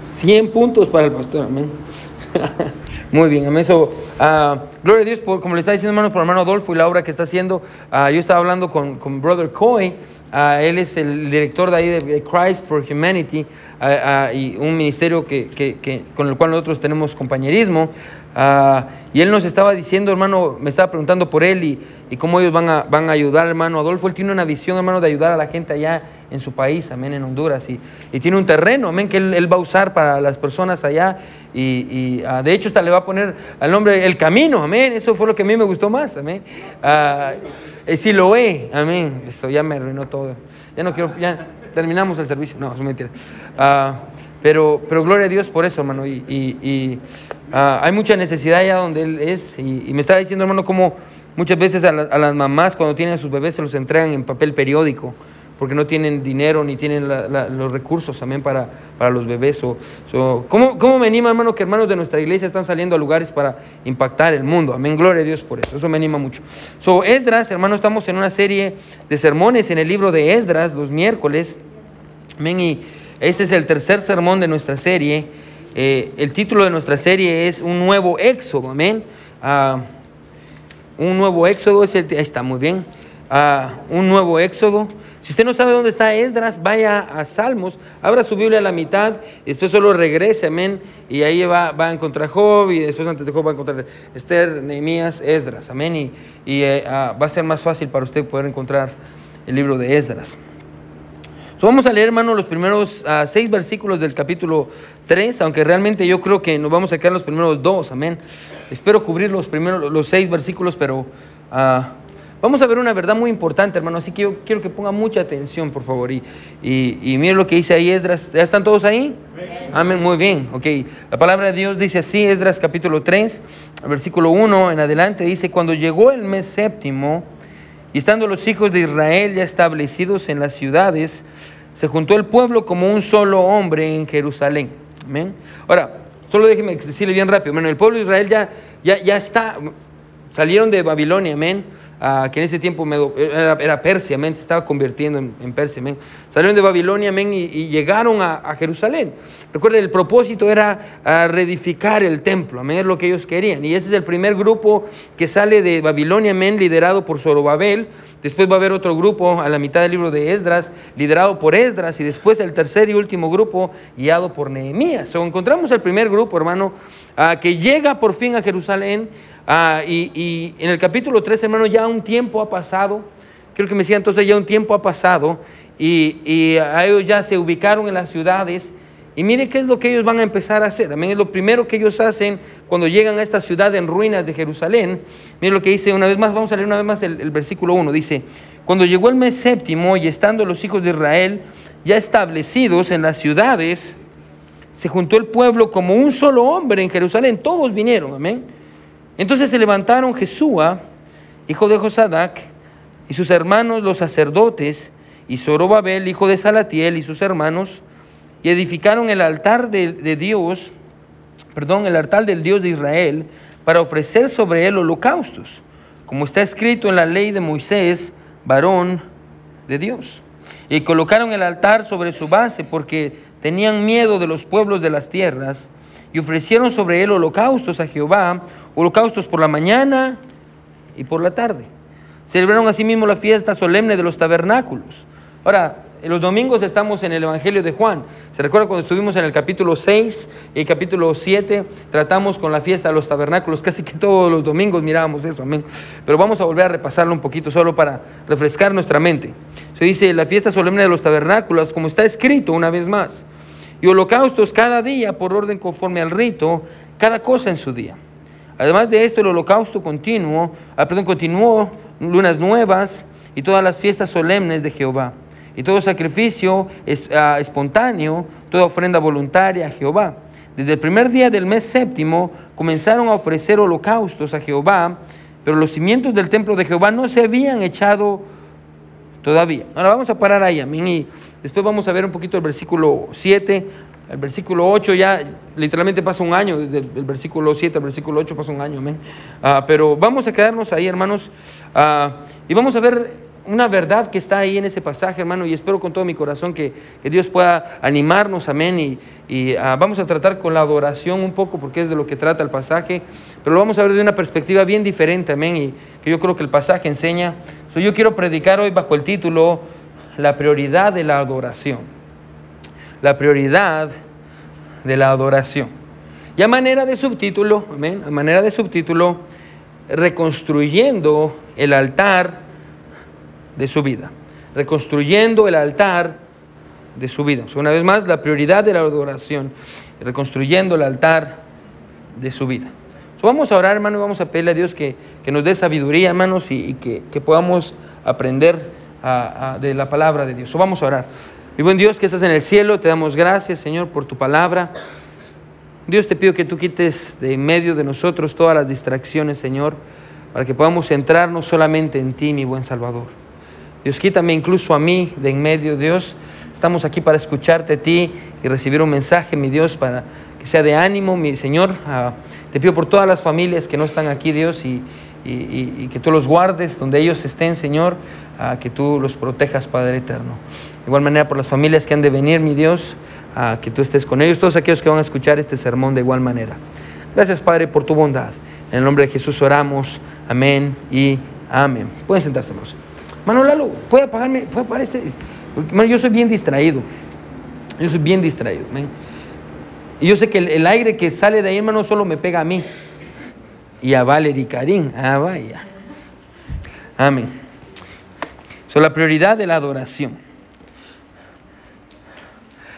100 puntos para el pastor, amén. Muy bien, amén. So, ah, gloria a Dios, por, como le está diciendo hermano, por hermano Adolfo y la obra que está haciendo. Ah, yo estaba hablando con, con Brother Coy, ah, él es el director de ahí de, Christ for Humanity y un ministerio que, que, con el cual nosotros tenemos compañerismo. Y él nos estaba diciendo, hermano, me estaba preguntando por él y, y, cómo ellos van a, van a ayudar, hermano Adolfo. Él tiene una visión, hermano, de ayudar a la gente allá en su país, amén, en Honduras. Y, y tiene un terreno, amén, que él, va a usar para las personas allá. Y, y ah, de hecho, hasta le va a poner al nombre El Camino, amén. Eso fue lo que a mí me gustó más, amén. Sí lo es, amén. Eso ya me arruinó todo. Ya no quiero, ya terminamos el servicio. No, es mentira. pero, pero gloria a Dios por eso, hermano. y Ah, hay mucha necesidad allá donde él es. Y, me estaba diciendo, hermano, como muchas veces a, las mamás cuando tienen a sus bebés se los entregan en papel periódico, porque no tienen dinero ni tienen los recursos también para, para los bebés. O, ¿cómo, ¿cómo, me anima, hermano, que hermanos de nuestra iglesia están saliendo a lugares para impactar el mundo? Amén, gloria a Dios por eso. Eso me anima mucho. So, Esdras, hermano, estamos en una serie de sermones en el libro de Esdras los miércoles. Amén, y este es el tercer sermón de nuestra serie. Eh, el título de nuestra serie es Un nuevo éxodo, amén. Ah, un nuevo éxodo es el, ahí está, muy bien. Ah, un nuevo éxodo. Si usted no sabe dónde está Esdras, vaya a Salmos, abra su Biblia a la mitad, y después solo regrese, amén. Y ahí va, va a encontrar Job, y después antes de Job va a encontrar Esther, Nehemías, Esdras, amén. Y, y eh, ah, va a ser más fácil para usted poder encontrar el libro de Esdras vamos a leer, hermano, los primeros ah, seis versículos del capítulo 3, aunque realmente yo creo que nos vamos a quedar los primeros dos, amén. Espero cubrir los primeros, los seis versículos, pero uh, vamos a ver una verdad muy importante, hermano, así que yo quiero que ponga mucha atención, por favor, y, y, y mire lo que dice ahí Esdras. ¿Ya están todos ahí? Amén, muy bien, ok. La palabra de Dios dice así, Esdras capítulo 3, versículo 1 en adelante, dice, cuando llegó el mes séptimo, y estando los hijos de Israel ya establecidos en las ciudades, se juntó el pueblo como un solo hombre en Jerusalén. Amén. Ahora, solo déjeme decirle bien rápido. Bueno, el pueblo de Israel ya, ya, ya está, salieron de Babilonia, amén que en ese tiempo era, Persia, amén, se estaba convirtiendo en, Persia. Salieron de Babilonia, amén, y, llegaron a, Jerusalén. Recuerden, el propósito era reedificar el templo, amén, es lo que ellos querían. Y ese es el primer grupo que sale de Babilonia, amén, liderado por Zorobabel. Después va a haber otro grupo a la mitad del libro de Esdras, liderado por Esdras, y después el tercer y último grupo, guiado por Nehemías. O encontramos el primer grupo, hermano, que llega por fin a Jerusalén Ah, y, en el capítulo 3, hermano, ya un tiempo ha pasado. Creo que me decía entonces ya un tiempo ha pasado. Y, ellos ya se ubicaron en las ciudades. Y mire qué es lo que ellos van a empezar a hacer. También es lo primero que ellos hacen cuando llegan a esta ciudad en ruinas de Jerusalén. Mire lo que dice una vez más, vamos a leer una vez más el, versículo 1. Dice, cuando llegó el mes séptimo y estando los hijos de Israel ya establecidos en las ciudades, se juntó el pueblo como un solo hombre en Jerusalén. Todos vinieron, amén. Entonces se levantaron Jesúa, hijo de Josadac, y sus hermanos los sacerdotes, y Zorobabel, hijo de Salatiel, y sus hermanos, y edificaron el altar de, de, Dios, perdón, el altar del Dios de Israel, para ofrecer sobre él holocaustos, como está escrito en la ley de Moisés, varón de Dios. Y colocaron el altar sobre su base porque tenían miedo de los pueblos de las tierras, y ofrecieron sobre él holocaustos a Jehová, holocaustos por la mañana y por la tarde. Celebraron asimismo la fiesta solemne de los tabernáculos. Ahora, los domingos estamos en el Evangelio de Juan. ¿Se recuerda cuando estuvimos en el capítulo 6 y el capítulo 7? Tratamos con la fiesta de los tabernáculos. Casi que todos los domingos mirábamos eso, amén. Pero vamos a volver a repasarlo un poquito solo para refrescar nuestra mente. Se dice la fiesta solemne de los tabernáculos, como está escrito una vez más. Y holocaustos cada día por orden conforme al rito, cada cosa en su día. Además de esto, el holocausto continuo, ah, perdón, continuó lunas nuevas y todas las fiestas solemnes de Jehová. Y todo sacrificio ah, espontáneo, toda ofrenda voluntaria a Jehová. Desde el primer día del mes séptimo comenzaron a ofrecer holocaustos a Jehová, pero los cimientos del templo de Jehová no se habían echado todavía. Ahora vamos a parar ahí, amén. Y después vamos a ver un poquito el versículo 7 el versículo 8 ya literalmente pasa un año, desde el versículo 7 al versículo 8 pasa un año, amén. Ah, pero vamos a quedarnos ahí, hermanos, ah, y vamos a ver una verdad que está ahí en ese pasaje, hermano, y espero con todo mi corazón que, Dios pueda animarnos, amén. Y, ah, vamos a tratar con la adoración un poco, porque es de lo que trata el pasaje, pero lo vamos a ver de una perspectiva bien diferente, amén, y que yo creo que el pasaje enseña. yo quiero predicar hoy bajo el título La prioridad de la adoración. La prioridad de la adoración. Y a manera de subtítulo, amén, a manera de subtítulo, reconstruyendo el altar de su vida, reconstruyendo el altar de su vida. una vez más, la prioridad de la adoración, reconstruyendo el altar de su vida. vamos a orar, hermano, y vamos a pedirle a Dios que, nos dé sabiduría, hermanos, y, que, podamos aprender de la palabra de Dios. vamos a orar. Mi buen Dios que estás en el cielo, te damos gracias, Señor, por tu palabra. Dios te pido que tú quites de medio de nosotros todas las distracciones, Señor, para que podamos centrarnos solamente en ti, mi buen Salvador. Dios, quítame incluso a mí de en medio, Dios. Estamos aquí para escucharte a ti y recibir un mensaje, mi Dios, para que sea de ánimo, mi Señor. Ah, te pido por todas las familias que no están aquí, Dios, y, que tú los guardes donde ellos estén, Señor, ah, que tú los protejas, Padre eterno. De igual manera por las familias que han de venir, mi Dios, a que tú estés con ellos, todos aquellos que van a escuchar este sermón de igual manera. Gracias, Padre, por tu bondad. En el nombre de Jesús oramos. Amén y amén. Pueden sentarse, hermanos. Manolalo, ¿puede apagarme? ¿Puede apagar este? yo soy bien distraído. Yo soy bien distraído. Y yo sé que el, aire que sale de ahí, hermano, solo me pega a mí. Y a Valerie Karim. Ah, vaya. Amén. Son la prioridad de la adoración.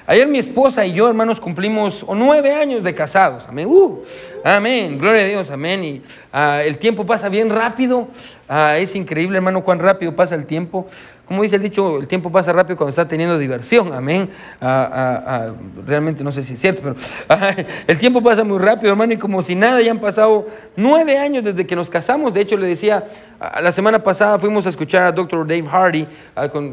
Ayer mi esposa y yo, hermanos, cumplimos nueve años de casados. Amén. Uh, amén. Gloria a Dios. Amén. Y ah, el tiempo pasa bien rápido. Ah, es increíble, hermano, cuán rápido pasa el tiempo. Como dice el dicho, el tiempo pasa rápido cuando está teniendo diversión, amén. Ah, realmente no sé si es cierto, pero el tiempo pasa muy rápido, hermano, y como si nada, ya han pasado nueve años desde que nos casamos. De hecho, le decía, la semana pasada fuimos a escuchar a Dr. Dave Hardy,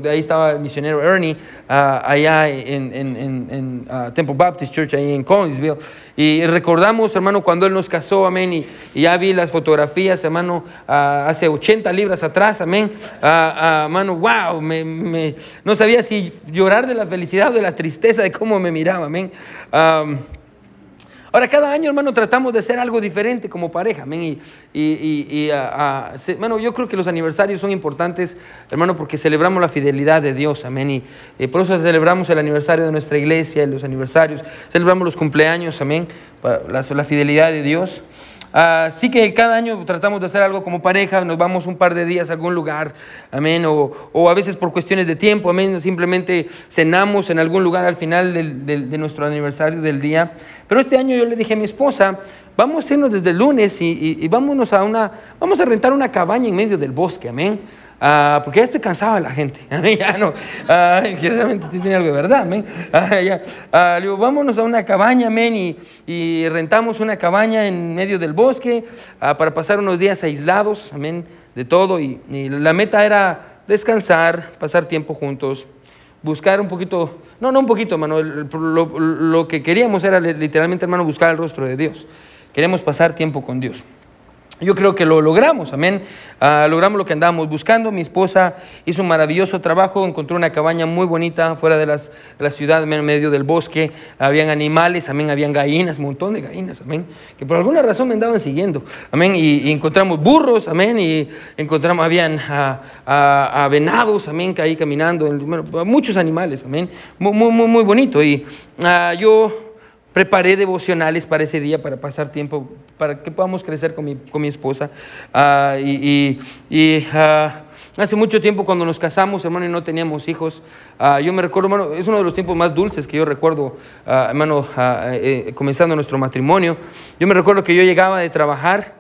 de ahí estaba el misionero Ernie, allá en, en, Temple Baptist Church, ahí en Collinsville, y recordamos, hermano, cuando él nos casó, amén, y, ya vi las fotografías, hermano, hace 80 libras atrás, amén, hermano, wow me, no sabía si llorar de la felicidad o de la tristeza de cómo me miraba, amén. Ahora, cada año, hermano, tratamos de hacer algo diferente como pareja, amén. Y, bueno, yo creo que los aniversarios son importantes, hermano, porque celebramos la fidelidad de Dios, amén. Y, por eso celebramos el aniversario de nuestra iglesia, los aniversarios, celebramos los cumpleaños, amén, la, la fidelidad de Dios. Así que cada año tratamos de hacer algo como pareja, nos vamos un par de días a algún lugar, amén, o, a veces por cuestiones de tiempo, amén, simplemente cenamos en algún lugar al final de nuestro aniversario del día. Pero este año yo le dije a mi esposa, vamos a irnos desde lunes y, y vámonos a una, vamos a rentar una cabaña en medio del bosque, amén. Ah, porque ya estoy cansado de la gente. ya no, ah, realmente tiene algo de verdad. Amén. Ah, ya. digo, vámonos a una cabaña, amén, y, rentamos una cabaña en medio del bosque para pasar unos días aislados, amén, de todo. Y, la meta era descansar, pasar tiempo juntos, buscar un poquito, no, no un poquito, hermano, lo, lo que queríamos era literalmente, hermano, buscar el rostro de Dios. Queremos pasar tiempo con Dios. Yo creo que lo logramos, amén. Ah, logramos lo que andábamos buscando. Mi esposa hizo un maravilloso trabajo, encontró una cabaña muy bonita fuera de, las, la ciudad, en medio del bosque. Habían animales, amén, habían gallinas, un montón de gallinas, amén, que por alguna razón me andaban siguiendo, amén. Y, encontramos burros, amén, y encontramos, habían a, ah, ah, venados, amén, que ahí caminando, muchos animales, amén. Muy, muy, muy bonito. Y yo Preparé devocionales para ese día, para pasar tiempo, para que podamos crecer con mi, con mi esposa. Ah, y, y, ah, hace mucho tiempo cuando nos casamos, hermano, y no teníamos hijos, ah, yo me recuerdo, hermano, es uno de los tiempos más dulces que yo recuerdo, hermano, eh, comenzando nuestro matrimonio. Yo me recuerdo que yo llegaba de trabajar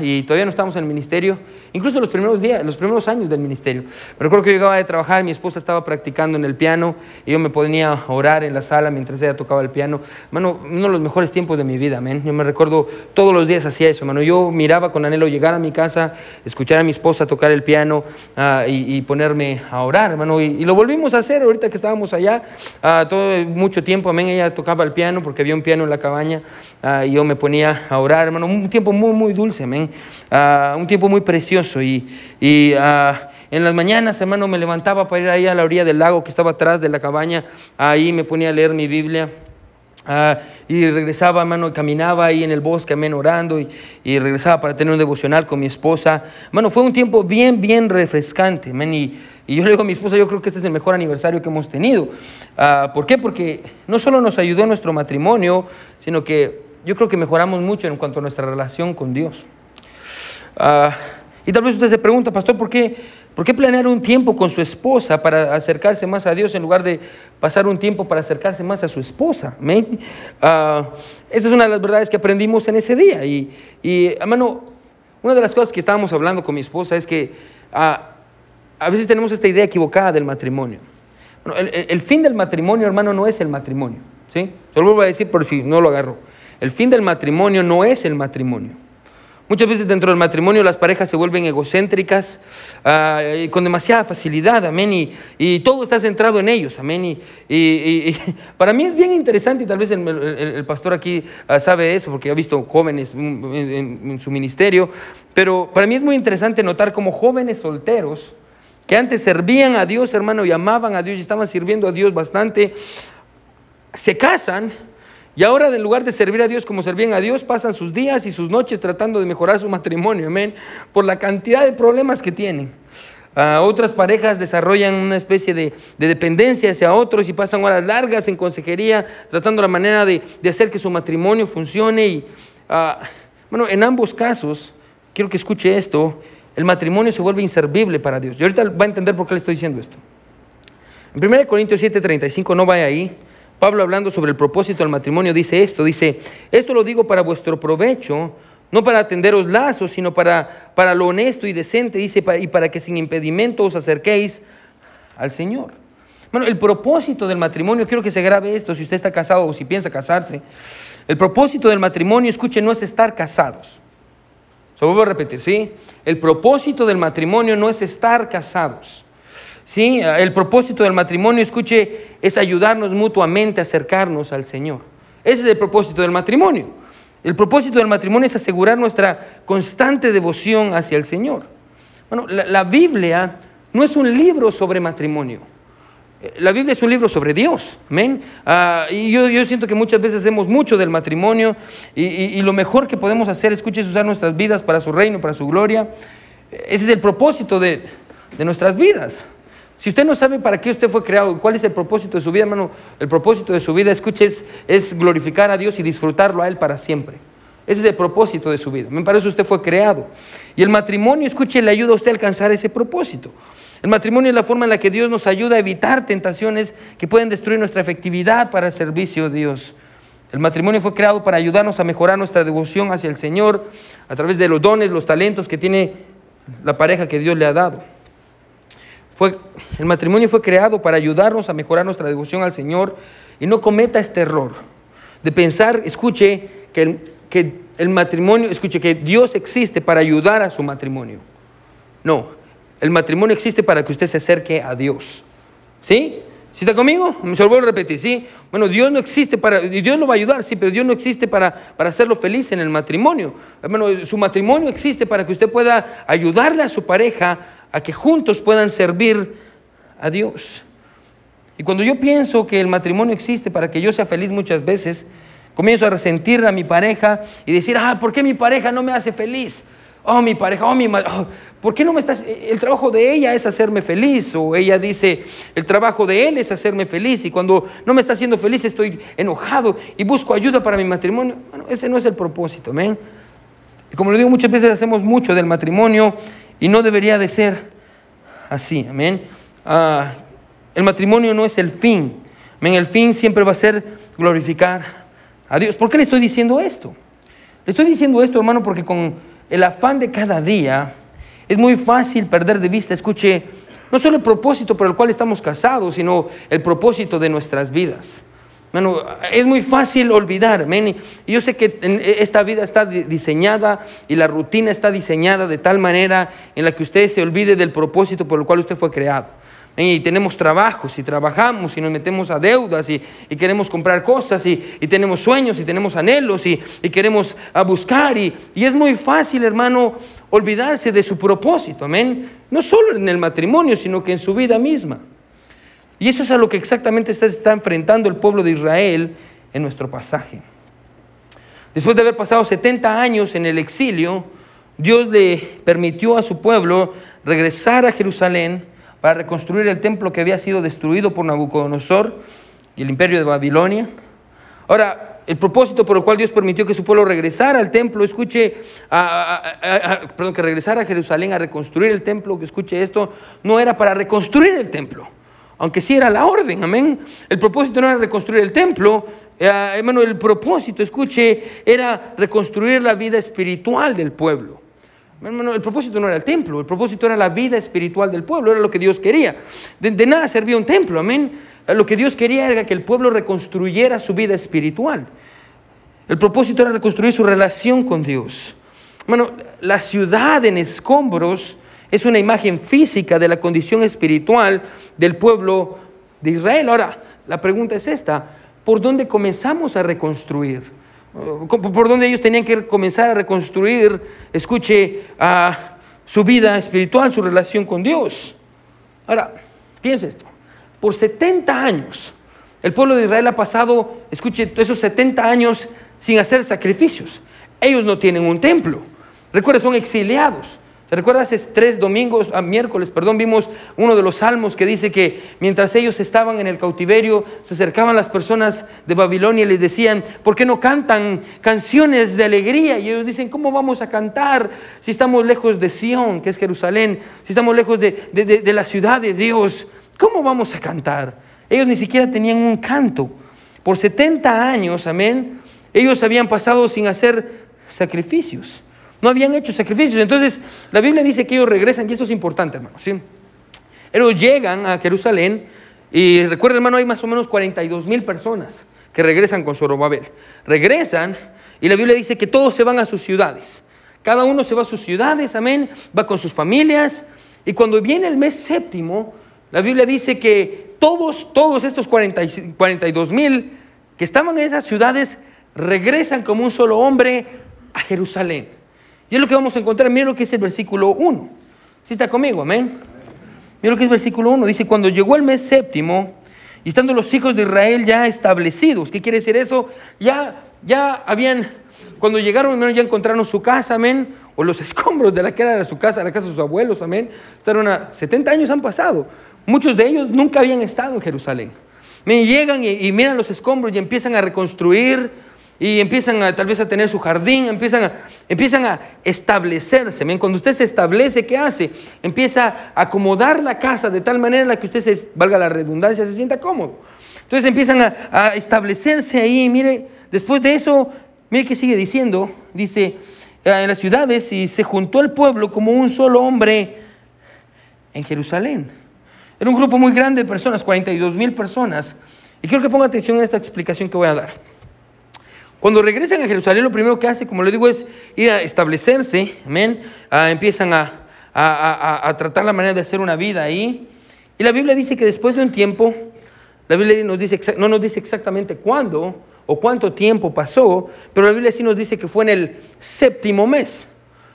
y todavía no estábamos en el ministerio incluso los primeros días, los primeros años del ministerio. Me recuerdo que yo llegaba de trabajar, mi esposa estaba practicando en el piano y yo me ponía a orar en la sala mientras ella tocaba el piano. Mano, uno de los mejores tiempos de mi vida, amén. Yo me recuerdo todos los días hacía eso, mano. Yo miraba con anhelo llegar a mi casa, escuchar a mi esposa tocar el piano ah, y, ponerme a orar, hermano. Y, lo volvimos a hacer ahorita que estábamos allá, uh, todo mucho tiempo, amén. Ella tocaba el piano porque había un piano en la cabaña y yo me ponía a orar, hermano. Un tiempo muy, muy dulce Ah, un tiempo muy precioso. Y, y ah, en las mañanas, hermano, me levantaba para ir ahí a la orilla del lago que estaba atrás de la cabaña. Ahí me ponía a leer mi Biblia. Ah, y regresaba, hermano, y caminaba ahí en el bosque, amén, orando, y, y, regresaba para tener un devocional con mi esposa. Hermano, fue un tiempo bien, bien refrescante, amén, y, y, yo le digo a mi esposa, yo creo que este es el mejor aniversario que hemos tenido. ¿Por qué? Porque no solo nos ayudó nuestro matrimonio, sino que yo creo que mejoramos mucho en cuanto a nuestra relación con Dios. Ah, y tal vez usted se pregunta, pastor, ¿por qué, ¿por qué planear un tiempo con su esposa para acercarse más a Dios en lugar de pasar un tiempo para acercarse más a su esposa? Uh, esa es una de las verdades que aprendimos en ese día. Y, hermano, una de las cosas que estábamos hablando con mi esposa es que uh, a veces tenemos esta idea equivocada del matrimonio. El, fin del matrimonio, hermano, no es el matrimonio. ¿sí? Se lo vuelvo a decir por si no lo agarro. El fin del matrimonio no es el matrimonio. Muchas veces dentro del matrimonio las parejas se vuelven egocéntricas uh, con demasiada facilidad, amén, y, y, todo está centrado en ellos, amén. Y, y, y, para mí es bien interesante, y tal vez el, pastor aquí uh, sabe eso, porque ha visto jóvenes en, en, su ministerio, pero para mí es muy interesante notar como jóvenes solteros, que antes servían a Dios, hermano, y amaban a Dios y estaban sirviendo a Dios bastante, se casan y ahora, en lugar de servir a Dios como servían a Dios, pasan sus días y sus noches tratando de mejorar su matrimonio, amén, por la cantidad de problemas que tienen. Uh, otras parejas desarrollan una especie de, de, dependencia hacia otros y pasan horas largas en consejería tratando la manera de, hacer que su matrimonio funcione. Y, uh, bueno, en ambos casos, quiero que escuche esto, el matrimonio se vuelve inservible para Dios. Y ahorita va a entender por qué le estoy diciendo esto. En 1 Corintios 7:35, no vaya ahí, Pablo hablando sobre el propósito del matrimonio dice esto, dice, esto lo digo para vuestro provecho, no para atenderos lazos, sino para, para lo honesto y decente, dice, y para que sin impedimento os acerquéis al Señor. Bueno, el propósito del matrimonio, quiero que se grabe esto, si usted está casado o si piensa casarse, el propósito del matrimonio, escuche, no es estar casados. Se vuelvo a repetir, ¿sí? El propósito del matrimonio no es estar casados. ¿Sí? El propósito del matrimonio, escuche, es ayudarnos mutuamente a acercarnos al Señor. Ese es el propósito del matrimonio. El propósito del matrimonio es asegurar nuestra constante devoción hacia el Señor. Bueno, la, la Biblia no es un libro sobre matrimonio. La Biblia es un libro sobre Dios, amén. Uh, y yo, yo, siento que muchas veces hacemos mucho del matrimonio y, y, y, lo mejor que podemos hacer, escuche, es usar nuestras vidas para su reino, para su gloria. Ese es el propósito de, de nuestras vidas. Si usted no sabe para qué usted fue creado, cuál es el propósito de su vida, hermano, el propósito de su vida, escuche, es, es glorificar a Dios y disfrutarlo a Él para siempre. Ese es el propósito de su vida. Me parece usted fue creado. Y el matrimonio, escuche, le ayuda a usted a alcanzar ese propósito. El matrimonio es la forma en la que Dios nos ayuda a evitar tentaciones que pueden destruir nuestra efectividad para el servicio de Dios. El matrimonio fue creado para ayudarnos a mejorar nuestra devoción hacia el Señor a través de los dones, los talentos que tiene la pareja que Dios le ha dado. Fue, el matrimonio fue creado para ayudarnos a mejorar nuestra devoción al Señor y no cometa este error de pensar, escuche, que el, que el matrimonio, escuche, que Dios existe para ayudar a su matrimonio. No, el matrimonio existe para que usted se acerque a Dios. ¿Sí? ¿Sí está conmigo? Me lo vuelvo a repetir, ¿sí? Bueno, Dios no existe para, y Dios lo va a ayudar, sí, pero Dios no existe para, para hacerlo feliz en el matrimonio. Bueno, su matrimonio existe para que usted pueda ayudarle a su pareja a que juntos puedan servir a Dios. Y cuando yo pienso que el matrimonio existe para que yo sea feliz muchas veces, comienzo a resentir a mi pareja y decir, ah, ¿por qué mi pareja no me hace feliz? Oh, mi pareja, oh, mi oh, ¿por qué no me estás? El trabajo de ella es hacerme feliz. O ella dice, el trabajo de él es hacerme feliz. Y cuando no me está haciendo feliz, estoy enojado y busco ayuda para mi matrimonio. Bueno, ese no es el propósito, amén. Y como le digo, muchas veces hacemos mucho del matrimonio y no debería de ser así, amén. Ah, el matrimonio no es el fin, amén. El fin siempre va a ser glorificar a Dios. ¿Por qué le estoy diciendo esto? Le estoy diciendo esto, hermano, porque con el afán de cada día es muy fácil perder de vista, escuche, no solo el propósito por el cual estamos casados, sino el propósito de nuestras vidas. Bueno, es muy fácil olvidar, amén. Y yo sé que esta vida está diseñada y la rutina está diseñada de tal manera en la que usted se olvide del propósito por el cual usted fue creado. Y tenemos trabajos y trabajamos y nos metemos a deudas y, queremos comprar cosas y, tenemos sueños y tenemos anhelos y, queremos a buscar. Y, es muy fácil, hermano, olvidarse de su propósito. Amén. No solo en el matrimonio, sino que en su vida misma. Y eso es a lo que exactamente está, está enfrentando el pueblo de Israel en nuestro pasaje. Después de haber pasado 70 años en el exilio, Dios le permitió a su pueblo regresar a Jerusalén para reconstruir el templo que había sido destruido por Nabucodonosor y el imperio de Babilonia. Ahora, el propósito por el cual Dios permitió que su pueblo regresara al templo, escuche, perdón, que regresara a Jerusalén a reconstruir el templo, que escuche esto, no era para reconstruir el templo, aunque sí era la orden, amén. El propósito no era reconstruir el templo, eh, hermano, el propósito, escuche, era reconstruir la vida espiritual del pueblo el propósito no era el templo, el propósito era la vida espiritual del pueblo, era lo que Dios quería. De, nada servía un templo, amén. Lo que Dios quería era que el pueblo reconstruyera su vida espiritual. El propósito era reconstruir su relación con Dios. Bueno, la ciudad en escombros es una imagen física de la condición espiritual del pueblo de Israel. Ahora, la pregunta es esta, ¿por dónde comenzamos a reconstruir? por donde ellos tenían que comenzar a reconstruir, escuche, a su vida espiritual, su relación con Dios. Ahora, piense esto, por 70 años, el pueblo de Israel ha pasado, escuche, esos 70 años sin hacer sacrificios. Ellos no tienen un templo. Recuerda, son exiliados. ¿Se recuerda hace tres domingos, a ah, miércoles, perdón, vimos uno de los salmos que dice que mientras ellos estaban en el cautiverio, se acercaban las personas de Babilonia y les decían, ¿por qué no cantan canciones de alegría? Y ellos dicen, ¿cómo vamos a cantar si estamos lejos de Sión, que es Jerusalén, si estamos lejos de, de la ciudad de Dios? ¿Cómo vamos a cantar? Ellos ni siquiera tenían un canto. Por 70 años, amén, ellos habían pasado sin hacer sacrificios. No habían hecho sacrificios. Entonces, la Biblia dice que ellos regresan, y esto es importante, hermano. ¿sí? Ellos llegan a Jerusalén, y recuerden, hermano, hay más o menos 42 mil personas que regresan con Zorobabel. Regresan, y la Biblia dice que todos se van a sus ciudades. Cada uno se va a sus ciudades, amén, va con sus familias. Y cuando viene el mes séptimo, la Biblia dice que todos, todos estos 42 mil que estaban en esas ciudades regresan como un solo hombre a Jerusalén. Y es lo que vamos a encontrar. Mira lo que es el versículo 1. ¿Sí está conmigo? Amén. Mira lo que es el versículo 1. Dice, cuando llegó el mes séptimo, y estando los hijos de Israel ya establecidos. ¿Qué quiere decir eso? Ya, ya habían, cuando llegaron, ya encontraron su casa, amén. O los escombros de la que era su casa, la casa de sus abuelos, amén. Estaron a 70 años han pasado. Muchos de ellos nunca habían estado en Jerusalén. Llegan y miran los escombros y empiezan a reconstruir y empiezan a, tal vez a tener su jardín, empiezan a, empiezan a establecerse. Cuando usted se establece, ¿qué hace? Empieza a acomodar la casa de tal manera la que usted, se, valga la redundancia, se sienta cómodo. Entonces empiezan a, establecerse ahí. Mire, después de eso, mire qué sigue diciendo. Dice, eh, en las ciudades y se juntó el pueblo como un solo hombre en Jerusalén. Era un grupo muy grande de personas, 42 mil personas. Y quiero que ponga atención a esta explicación que voy a dar. Cuando regresan a Jerusalén, lo primero que hace, como le digo, es ir a establecerse, amén. Ah, empiezan a, a, a, tratar la manera de hacer una vida ahí. Y la Biblia dice que después de un tiempo, la Biblia nos dice, no nos dice exactamente cuándo o cuánto tiempo pasó, pero la Biblia sí nos dice que fue en el séptimo mes.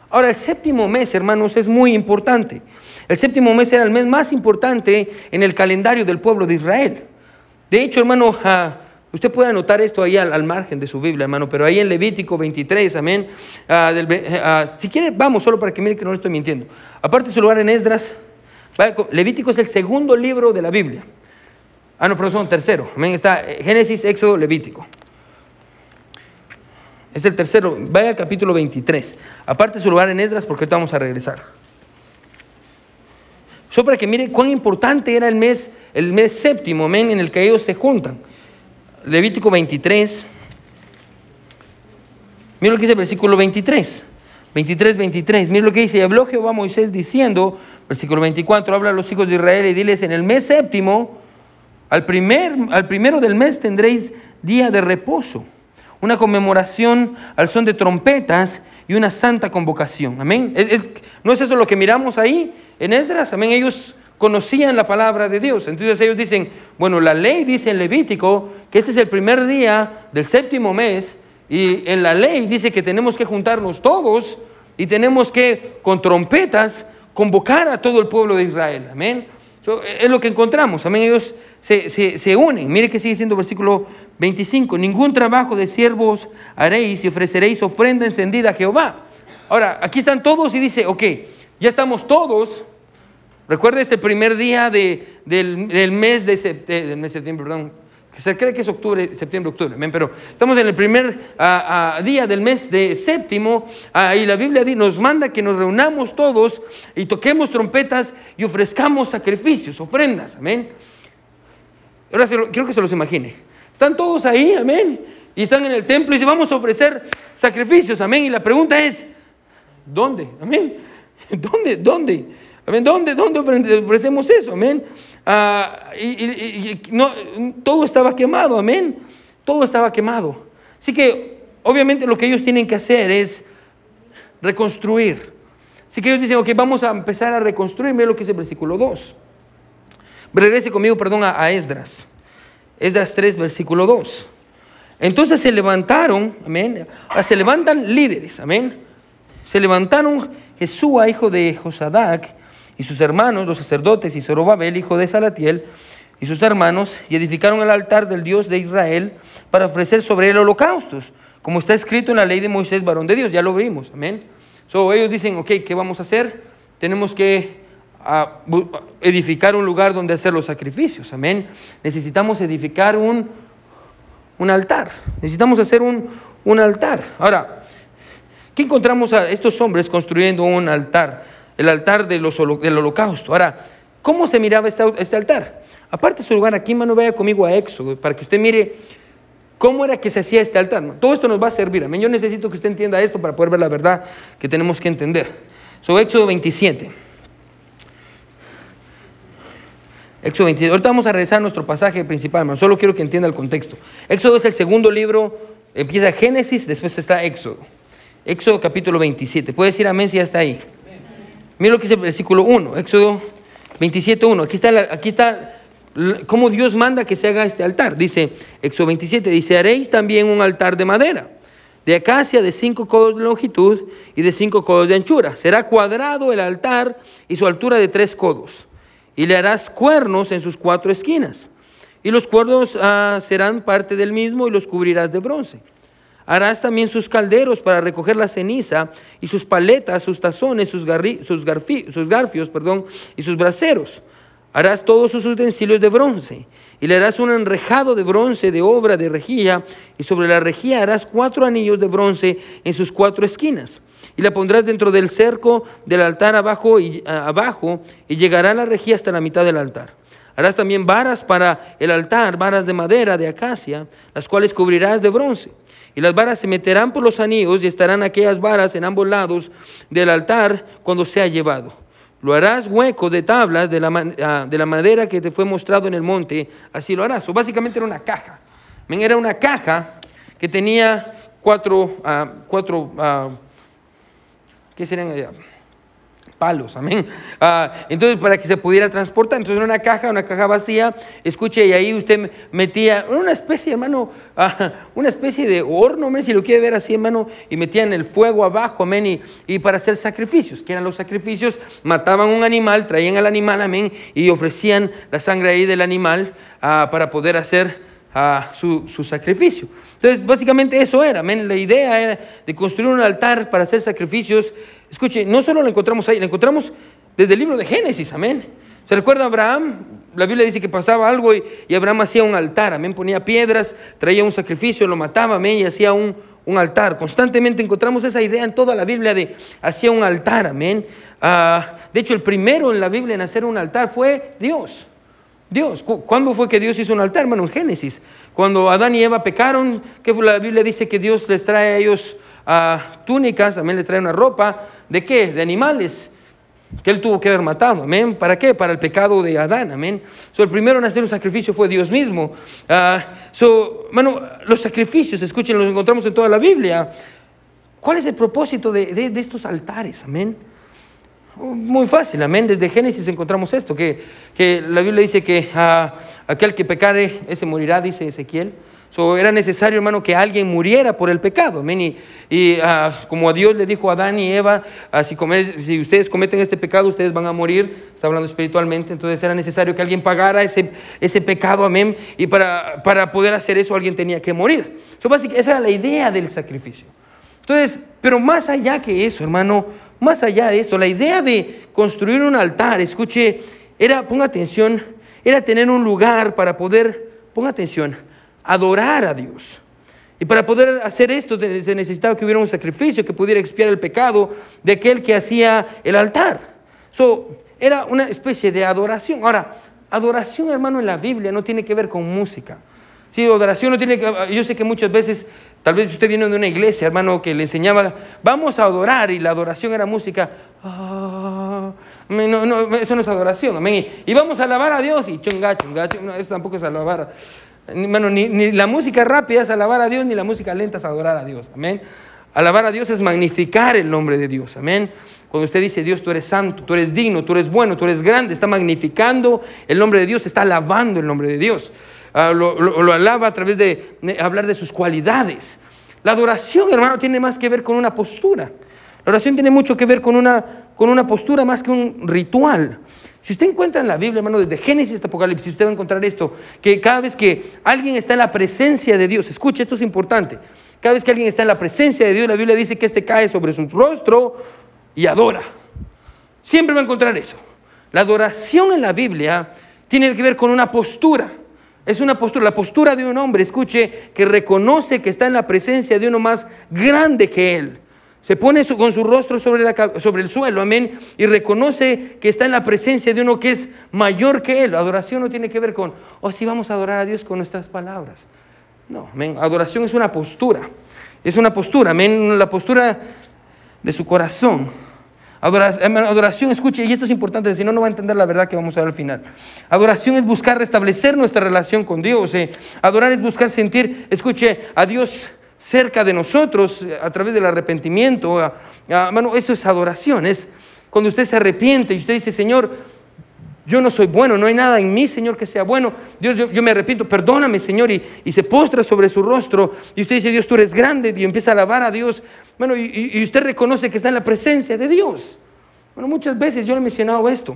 Ahora, el séptimo mes, hermanos, es muy importante. El séptimo mes era el mes más importante en el calendario del pueblo de Israel. De hecho, hermano, uh, Usted puede anotar esto ahí al, margen de su Biblia, hermano, pero ahí en Levítico 23, amén. Ah, ah, si quiere, vamos, solo para que mire que no le estoy mintiendo. Aparte su lugar en Esdras, Levítico es el segundo libro de la Biblia. Ah, no, perdón, tercero. Amén. Está eh, Génesis, Éxodo, Levítico. Es el tercero. Vaya al capítulo 23. Aparte su lugar en Esdras, porque ahorita vamos a regresar. Solo para que mire cuán importante era el mes, el mes séptimo, amén, en el que ellos se juntan. Levítico 23. Mira lo que dice el versículo 23. 23, 23. Mira lo que dice. Y habló Jehová a Moisés diciendo, versículo 24, habla a los hijos de Israel y diles, en el mes séptimo, al, primer, al primero del mes tendréis día de reposo, una conmemoración al son de trompetas y una santa convocación. Amén. ¿No es eso lo que miramos ahí en Esdras? Amén. Ellos conocían la palabra de Dios. Entonces ellos dicen, bueno, la ley dice en Levítico que este es el primer día del séptimo mes y en la ley dice que tenemos que juntarnos todos y tenemos que con trompetas convocar a todo el pueblo de Israel. Amén. es lo que encontramos. Amén. Ellos se, se unen. Mire que sigue siendo versículo 25. Ningún trabajo de siervos haréis y ofreceréis ofrenda encendida a Jehová. Ahora, aquí están todos y dice, ok, ya estamos todos Recuerda ese primer día del, mes de septiembre, perdón, se cree que es octubre, septiembre, octubre, pero estamos en el primer ah, ah, día del mes de séptimo ah, y la Biblia nos manda que nos reunamos todos y toquemos trompetas y ofrezcamos sacrificios, ofrendas, amén. Ahora quiero que se los imagine. Están todos ahí, amén, y están en el templo y dicen, vamos a ofrecer sacrificios, amén. Y la pregunta es, ¿dónde? Amén. ¿Dónde? ¿Dónde? Amén. ¿Dónde, dónde ofrecemos eso? Amén. Ah, y, no, todo estaba quemado. Amén. Todo estaba quemado. Así que, obviamente, lo que ellos tienen que hacer es reconstruir. Así que ellos dicen, ok, vamos a empezar a reconstruir. Mira lo que dice el versículo 2. Regrese conmigo, perdón, a, Esdras. Esdras 3, versículo 2. Entonces se levantaron, amén. Se levantan líderes, amén. Se levantaron Jesús, hijo de Josadac, y sus hermanos, los sacerdotes, y Zorobabel, hijo de Salatiel, y sus hermanos, y edificaron el altar del Dios de Israel para ofrecer sobre él holocaustos, como está escrito en la ley de Moisés, varón de Dios. Ya lo vimos, amén. So, ellos dicen, ok, ¿qué vamos a hacer? Tenemos que ah, edificar un lugar donde hacer los sacrificios, amén. Necesitamos edificar un, un altar, necesitamos hacer un, un altar. Ahora, ¿qué encontramos a estos hombres construyendo un altar? El altar de los, del holocausto. Ahora, ¿cómo se miraba este, este altar? Aparte su lugar aquí, mano, vaya conmigo a Éxodo, para que usted mire cómo era que se hacía este altar. Todo esto nos va a servir. Amén. Yo necesito que usted entienda esto para poder ver la verdad que tenemos que entender. Sobre Éxodo 27. Éxodo 27. Ahorita vamos a regresar a nuestro pasaje principal, hermano. Solo quiero que entienda el contexto. Éxodo es el segundo libro, empieza Génesis, después está Éxodo. Éxodo capítulo 27. Puede decir amén si ya está ahí. Mira lo que dice el versículo 1, Éxodo 27, 1. Aquí está, aquí está cómo Dios manda que se haga este altar. Dice, Éxodo 27, dice, haréis también un altar de madera, de acacia de cinco codos de longitud y de cinco codos de anchura. Será cuadrado el altar y su altura de tres codos. Y le harás cuernos en sus cuatro esquinas. Y los cuernos ah, serán parte del mismo y los cubrirás de bronce. Harás también sus calderos para recoger la ceniza y sus paletas, sus tazones, sus, sus, sus garfios perdón, y sus braseros. Harás todos sus utensilios de bronce y le harás un enrejado de bronce de obra de rejilla y sobre la rejilla harás cuatro anillos de bronce en sus cuatro esquinas y la pondrás dentro del cerco del altar abajo y, abajo y llegará la rejilla hasta la mitad del altar. Harás también varas para el altar, varas de madera de acacia, las cuales cubrirás de bronce. Y las varas se meterán por los anillos y estarán aquellas varas en ambos lados del altar cuando sea llevado. Lo harás hueco de tablas de la, ah, de la madera que te fue mostrado en el monte, así lo harás. O básicamente era una caja. Era una caja que tenía cuatro, uh, cuatro uh, ¿qué serían? Palos, amén. Ah, entonces, para que se pudiera transportar, entonces en una caja, una caja vacía, escuche, y ahí usted metía una especie, hermano, ah, una especie de horno, amén, si lo quiere ver así, hermano, y metían el fuego abajo, amén, y, para hacer sacrificios, que eran los sacrificios, mataban un animal, traían al animal, amén, y ofrecían la sangre ahí del animal ah, para poder hacer su, su, sacrificio. Entonces, básicamente eso era, amén. La idea era de construir un altar para hacer sacrificios Escuche, no solo la encontramos ahí, la encontramos desde el libro de Génesis, amén. ¿Se recuerda a Abraham? La Biblia dice que pasaba algo y, Abraham hacía un altar, amén. Ponía piedras, traía un sacrificio, lo mataba, amén, y hacía un, altar. Constantemente encontramos esa idea en toda la Biblia de hacía un altar, amén. Ah, de hecho, el primero en la Biblia en hacer un altar fue Dios. Dios. ¿Cuándo fue que Dios hizo un altar? Hermano, en Génesis. Cuando Adán y Eva pecaron, que la Biblia dice que Dios les trae a ellos ah, túnicas, también les trae una ropa, ¿De qué? De animales que él tuvo que haber matado. Amén. ¿Para qué? Para el pecado de Adán. Amén. So, el primero en hacer un sacrificio fue Dios mismo. Uh, so, los sacrificios, escuchen, los encontramos en toda la Biblia. ¿Cuál es el propósito de, estos altares? Amén. Muy fácil, amén. Desde Génesis encontramos esto, que, que la Biblia dice que ah, aquel que pecare, ese morirá, dice Ezequiel. So, era necesario, hermano, que alguien muriera por el pecado. Amén. Y, ah, como a Dios le dijo a Adán y Eva, ah, si, si, ustedes cometen este pecado, ustedes van a morir. Está hablando espiritualmente. Entonces era necesario que alguien pagara ese, ese pecado. Amén. Y para, para poder hacer eso, alguien tenía que morir. So, básicamente, esa era la idea del sacrificio. Entonces, pero más allá que eso, hermano, más allá de eso, la idea de construir un altar, escuche, era, ponga atención, era tener un lugar para poder, ponga atención, adorar a Dios. Y para poder hacer esto se necesitaba que hubiera un sacrificio que pudiera expiar el pecado de aquel que hacía el altar. So, era una especie de adoración. Ahora, adoración, hermano, en la Biblia no tiene que ver con música. Sí, adoración no tiene que... Yo sé que muchas veces, tal vez usted viene de una iglesia, hermano, que le enseñaba, vamos a adorar y la adoración era música. Ah, no, eso no es adoración, amén. Y vamos a alabar a Dios y chunga, chunga, chunga. Eso tampoco es alabar ni, la música rápida es alabar a Dios, ni la música lenta es adorar a Dios. Amén. Alabar a Dios es magnificar el nombre de Dios. Amén. Cuando usted dice, Dios, tú eres santo, tú eres digno, tú eres bueno, tú eres grande, está magnificando el nombre de Dios, está alabando el nombre de Dios. Ah, lo, alaba a través de, hablar de sus cualidades. La adoración, hermano, tiene más que ver con una postura. La oración tiene mucho que ver con una, con una postura más que un ritual. Si usted encuentra en la Biblia, hermano, desde Génesis hasta Apocalipsis, usted va a encontrar esto, que cada vez que alguien está en la presencia de Dios, escuche, esto es importante, cada vez que alguien está en la presencia de Dios, la Biblia dice que éste cae sobre su rostro y adora. Siempre va a encontrar eso. La adoración en la Biblia tiene que ver con una postura. Es una postura, la postura de un hombre, escuche, que reconoce que está en la presencia de uno más grande que él. Se pone con su rostro sobre, sobre, el suelo, amén, y reconoce que está en la presencia de uno que es mayor que él. Adoración no tiene que ver con, oh, sí, vamos a adorar a Dios con nuestras palabras. No, amén. Adoración es una postura. Es una postura, amén, la postura de su corazón. Adoración, adoración, escuche, y esto es importante, si no, no va a entender la verdad que vamos a ver al final. Adoración es buscar restablecer nuestra relación con Dios. Eh. Adorar es buscar sentir, escuche, a Dios cerca de nosotros eh, a través del arrepentimiento. Bueno, eso es adoración, es cuando usted se arrepiente y usted dice, Señor, yo no soy bueno, no hay nada en mí, Señor, que sea bueno. Dios, yo, me arrepiento, perdóname, Señor, y, se postra sobre su rostro. Y usted dice, Dios, tú eres grande, y empieza a alabar a Dios. Bueno, y, y usted reconoce que está en la presencia de Dios. Bueno, muchas veces yo le he mencionado esto.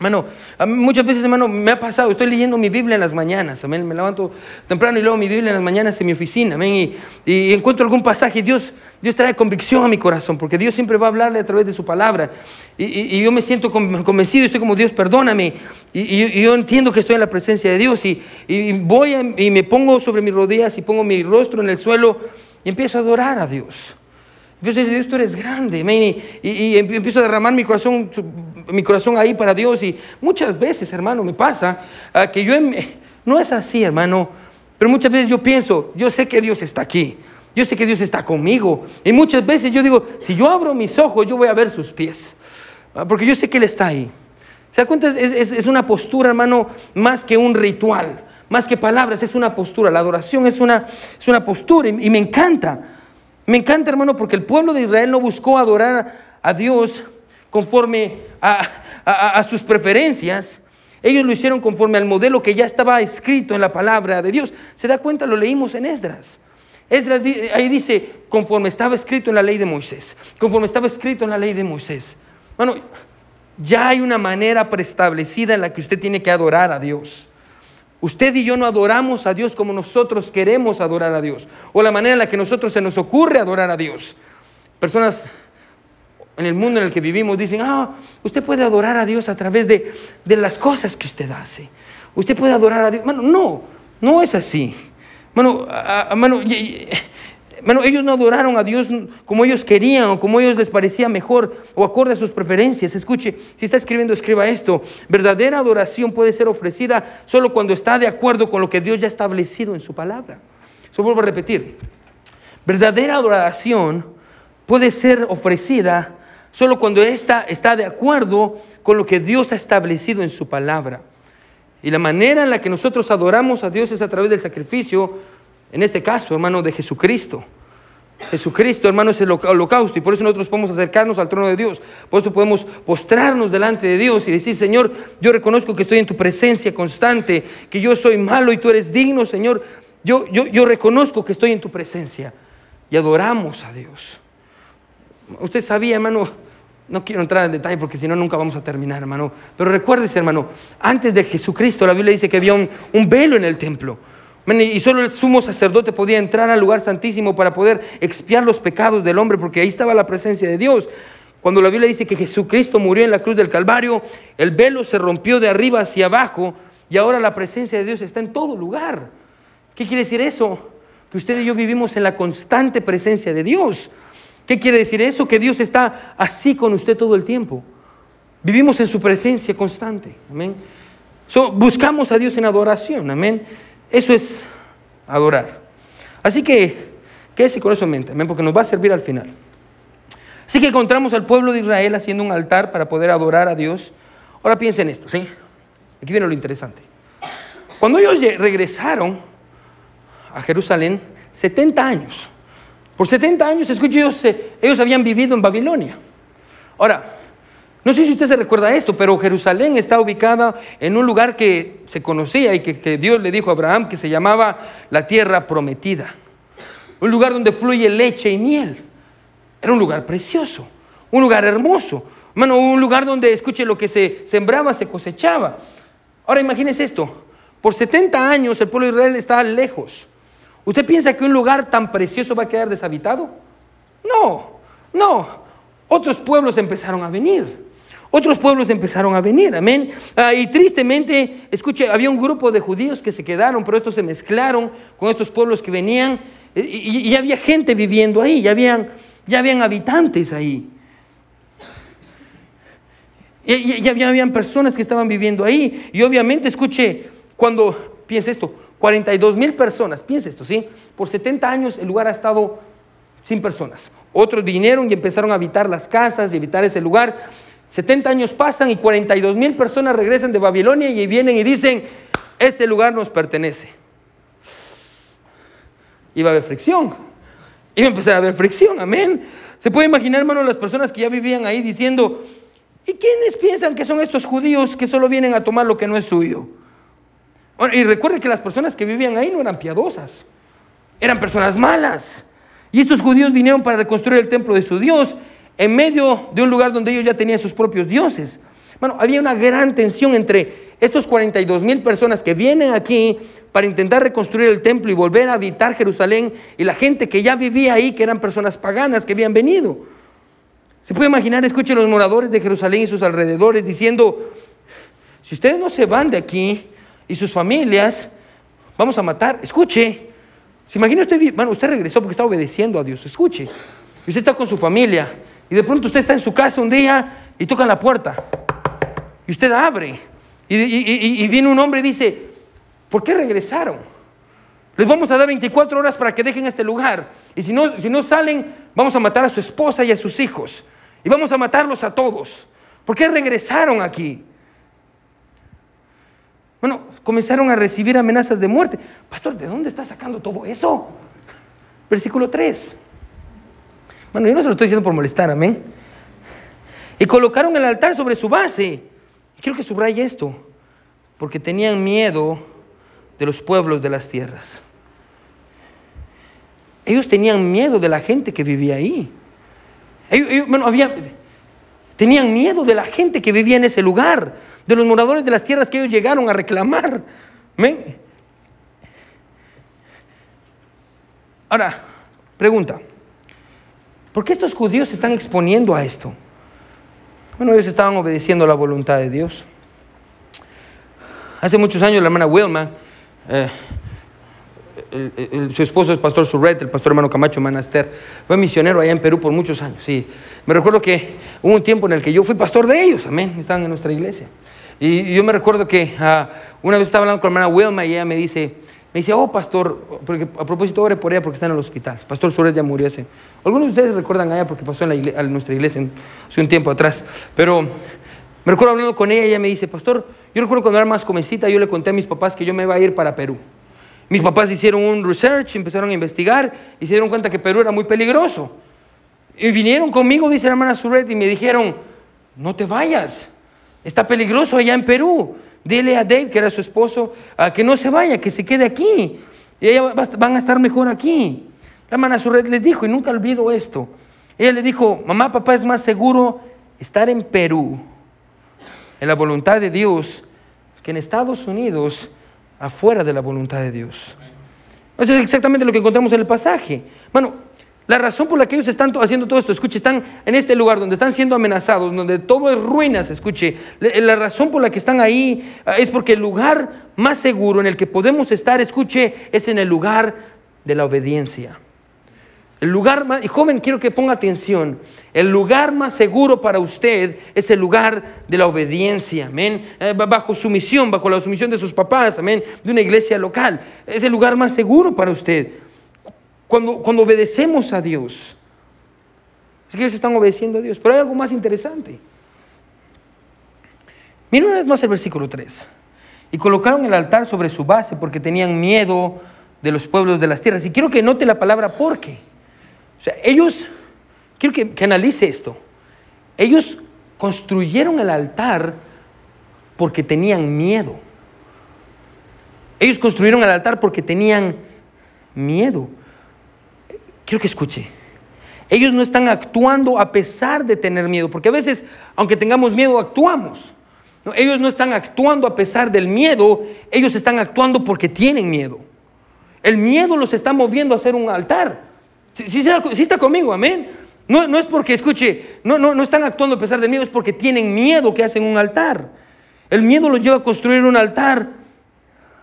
Hermano, muchas veces, hermano, me ha pasado, estoy leyendo mi Biblia en las mañanas, amén, me levanto temprano y leo mi Biblia en las mañanas en mi oficina, amén, y, encuentro algún pasaje, Dios, Dios trae convicción a mi corazón, porque Dios siempre va a hablarle a través de su palabra, y, yo me siento convencido, estoy como, Dios, perdóname, y, yo entiendo que estoy en la presencia de Dios, y, voy y me pongo sobre mis rodillas y pongo mi rostro en el suelo, y empiezo a adorar a Dios. Empiezo a decir, Dios, tú eres grande. Y, empiezo a derramar mi corazón, mi corazón ahí para Dios. Y muchas veces, hermano, me pasa ah, que yo... No es así, hermano. Pero muchas veces yo pienso, yo sé que Dios está aquí. Yo sé que Dios está conmigo. Y muchas veces yo digo, si yo abro mis ojos, yo voy a ver sus pies. Ah, porque yo sé que Él está ahí. ¿Se da cuenta? Es, una postura, hermano, más que un ritual. Más que palabras, es una postura. La adoración es una, es una postura y me encanta. Me encanta, hermano, porque el pueblo de Israel no buscó adorar a Dios conforme a, sus preferencias. Ellos lo hicieron conforme al modelo que ya estaba escrito en la palabra de Dios. ¿Se da cuenta? Lo leímos en Esdras. Esdras ahí dice, conforme estaba escrito en la ley de Moisés. Conforme estaba escrito en la ley de Moisés. Bueno, ya hay una manera preestablecida en la que usted tiene que adorar a Dios. Usted y yo no adoramos a Dios como nosotros queremos adorar a Dios, o la manera en la que nosotros se nos ocurre adorar a Dios. Personas en el mundo en el que vivimos dicen, ah, usted puede adorar a Dios a través de, de las cosas que usted hace. Usted puede adorar a Dios. Bueno, no, no es así. Bueno, bueno, ellos no adoraron a Dios como ellos querían o como ellos les parecía mejor o acorde a sus preferencias. Escuche, si está escribiendo, escriba esto. Verdadera adoración puede ser ofrecida solo cuando está de acuerdo con lo que Dios ya ha establecido en su palabra. Eso vuelvo a repetir. Verdadera adoración puede ser ofrecida solo cuando está de acuerdo con lo que Dios ha establecido en su palabra. Y la manera en la que nosotros adoramos a Dios es a través del sacrificio en este caso, hermano, de Jesucristo. Jesucristo, hermano, es el holocausto y por eso nosotros podemos acercarnos al trono de Dios. Por eso podemos postrarnos delante de Dios y decir, Señor, yo reconozco que estoy en tu presencia constante, que yo soy malo y tú eres digno, Señor. Yo, yo, yo reconozco que estoy en tu presencia y adoramos a Dios. Usted sabía, hermano, no quiero entrar en detalle porque si no nunca vamos a terminar, hermano. Pero recuérdese, hermano, antes de Jesucristo la Biblia dice que había un, un velo en el templo. Y solo el sumo sacerdote podía entrar al lugar santísimo para poder expiar los pecados del hombre, porque ahí estaba la presencia de Dios. Cuando la Biblia dice que Jesucristo murió en la cruz del Calvario, el velo se rompió de arriba hacia abajo y ahora la presencia de Dios está en todo lugar. ¿Qué quiere decir eso? Que usted y yo vivimos en la constante presencia de Dios. ¿Qué quiere decir eso? Que Dios está así con usted todo el tiempo. Vivimos en su presencia constante. Amén. buscamos a Dios en adoración. Amén. Eso es adorar. Así que, quédese con eso en mente, porque nos va a servir al final. Así que encontramos al pueblo de Israel haciendo un altar para poder adorar a Dios. Ahora piensen esto, ¿sí? Aquí viene lo interesante. Cuando ellos regresaron a Jerusalén, 70 años. Por 70 años, escuche, ellos, ellos habían vivido en Babilonia. Ahora, no sé si usted se recuerda esto, pero Jerusalén está ubicada en un lugar que se conocía y que, Dios le dijo a Abraham que se llamaba la tierra prometida. Un lugar donde fluye leche y miel. Era un lugar precioso, un lugar hermoso. Hermano, un lugar donde, escuche, lo que se sembraba se cosechaba. Ahora imagínese esto. Por 70 años el pueblo de Israel está lejos. ¿Usted piensa que un lugar tan precioso va a quedar deshabitado? No, no. Otros pueblos empezaron a venir. Otros pueblos empezaron a venir, amén. Ah, y tristemente, escuche, había un grupo de judíos que se quedaron, pero estos se mezclaron con estos pueblos que venían. Y, había gente viviendo ahí, ya habían, ya habían habitantes ahí. Y, ya habían personas que estaban viviendo ahí. Y obviamente, escuche, cuando, piense esto, 42 mil personas, piense esto, ¿sí? Por 70 años el lugar ha estado sin personas. Otros vinieron y empezaron a habitar las casas y habitar ese lugar. 70 años pasan y 42 mil personas regresan de Babilonia y vienen y dicen, este lugar nos pertenece. Iba a haber fricción. Iba a empezar a haber fricción, amén. Se puede imaginar, hermano, las personas que ya vivían ahí diciendo, ¿y quiénes piensan que son estos judíos que solo vienen a tomar lo que no es suyo? y recuerde que las personas que vivían ahí no eran piadosas, eran personas malas. Y estos judíos vinieron para reconstruir el templo de su Dios en medio de un lugar donde ellos ya tenían sus propios dioses. Bueno, había una gran tensión entre estos 42 mil personas que vienen aquí para intentar reconstruir el templo y volver a habitar Jerusalén y la gente que ya vivía ahí, que eran personas paganas que habían venido. Se puede imaginar, escuche los moradores de Jerusalén y sus alrededores diciendo, si ustedes no se van de aquí y sus familias, vamos a matar. Escuche, se imagina usted, bueno, usted regresó porque está obedeciendo a Dios, escuche. Y usted está con su familia y de pronto usted está en su casa un día y toca la puerta. Y usted abre. Y, viene un hombre y dice, ¿por qué regresaron? Les vamos a dar 24 horas para que dejen este lugar. Y si no, si no salen, vamos a matar a su esposa y a sus hijos. Y vamos a matarlos a todos. ¿Por qué regresaron aquí? Bueno, comenzaron a recibir amenazas de muerte. Pastor, ¿de dónde está sacando todo eso? Versículo 3. Bueno, yo no se lo estoy diciendo por molestar, amén. Y colocaron el altar sobre su base. quiero que subraye esto, porque tenían miedo de los pueblos de las tierras. Ellos tenían miedo de la gente que vivía ahí. Bueno, había, tenían miedo de la gente que vivía en ese lugar, de los moradores de las tierras que ellos llegaron a reclamar. ¿Amén? Ahora, pregunta. ¿Por qué estos judíos se están exponiendo a esto? Bueno, ellos estaban obedeciendo la voluntad de Dios. Hace muchos años la hermana Wilma, eh, su esposo es pastor Surret, el pastor hermano Camacho Manaster, fue misionero allá en Perú por muchos años. Y me recuerdo que hubo un tiempo en el que yo fui pastor de ellos, amén, estaban en nuestra iglesia. Y, yo me recuerdo que ah, una vez estaba hablando con la hermana Wilma y ella me dice, me dice, oh pastor, porque a propósito ore por ella porque está en el hospital. Pastor Suárez ya murió hace. Algunos de ustedes recuerdan a ella porque pasó en, la nuestra iglesia hace un tiempo atrás. Pero me recuerdo hablando con ella y ella me dice, pastor, yo recuerdo cuando era más jovencita, yo le conté a mis papás que yo me iba a ir para Perú. Mis papás hicieron un research, empezaron a investigar y se dieron cuenta que Perú era muy peligroso. Y vinieron conmigo, dice la hermana Suret, y me dijeron, no te vayas, está peligroso allá en Perú. Dile a Dave, que era su esposo, a que no se vaya, que se quede aquí. Y ella van a estar mejor aquí. La hermana Suret les dijo, y nunca olvido esto, ella le dijo, mamá, papá, es más seguro estar en Perú, en la voluntad de Dios, que en Estados Unidos, afuera de la voluntad de Dios. Eso es exactamente lo que encontramos en el pasaje. Bueno, la razón por la que ellos están haciendo todo esto, escuche, están en este lugar donde están siendo amenazados, donde todo es ruinas, escuche, la razón por la que están ahí ah, es porque el lugar más seguro en el que podemos estar, escuche, es en el lugar de la obediencia. El lugar más, y joven, quiero que ponga atención, el lugar más seguro para usted es el lugar de la obediencia, amén, eh, bajo sumisión, bajo la sumisión de sus papás, amén, de una iglesia local. Es el lugar más seguro para usted. Cuando, cuando obedecemos a Dios, es que ellos están obedeciendo a Dios, pero hay algo más interesante. Miren una vez más el versículo 3. Y colocaron el altar sobre su base porque tenían miedo de los pueblos de las tierras. Y quiero que note la palabra porque. O sea, ellos, quiero que, analice esto. Ellos construyeron el altar porque tenían miedo. Ellos construyeron el altar porque tenían miedo. Quiero que escuche. Ellos no están actuando a pesar de tener miedo, porque a veces, aunque tengamos miedo, actuamos. ellos no están actuando a pesar del miedo, ellos están actuando porque tienen miedo. El miedo los está moviendo a hacer un altar. Si está conmigo, amén. No, no, es porque, escuche, no, no, no están actuando a pesar de miedo, es porque tienen miedo que hacen un altar. El miedo los lleva a construir un altar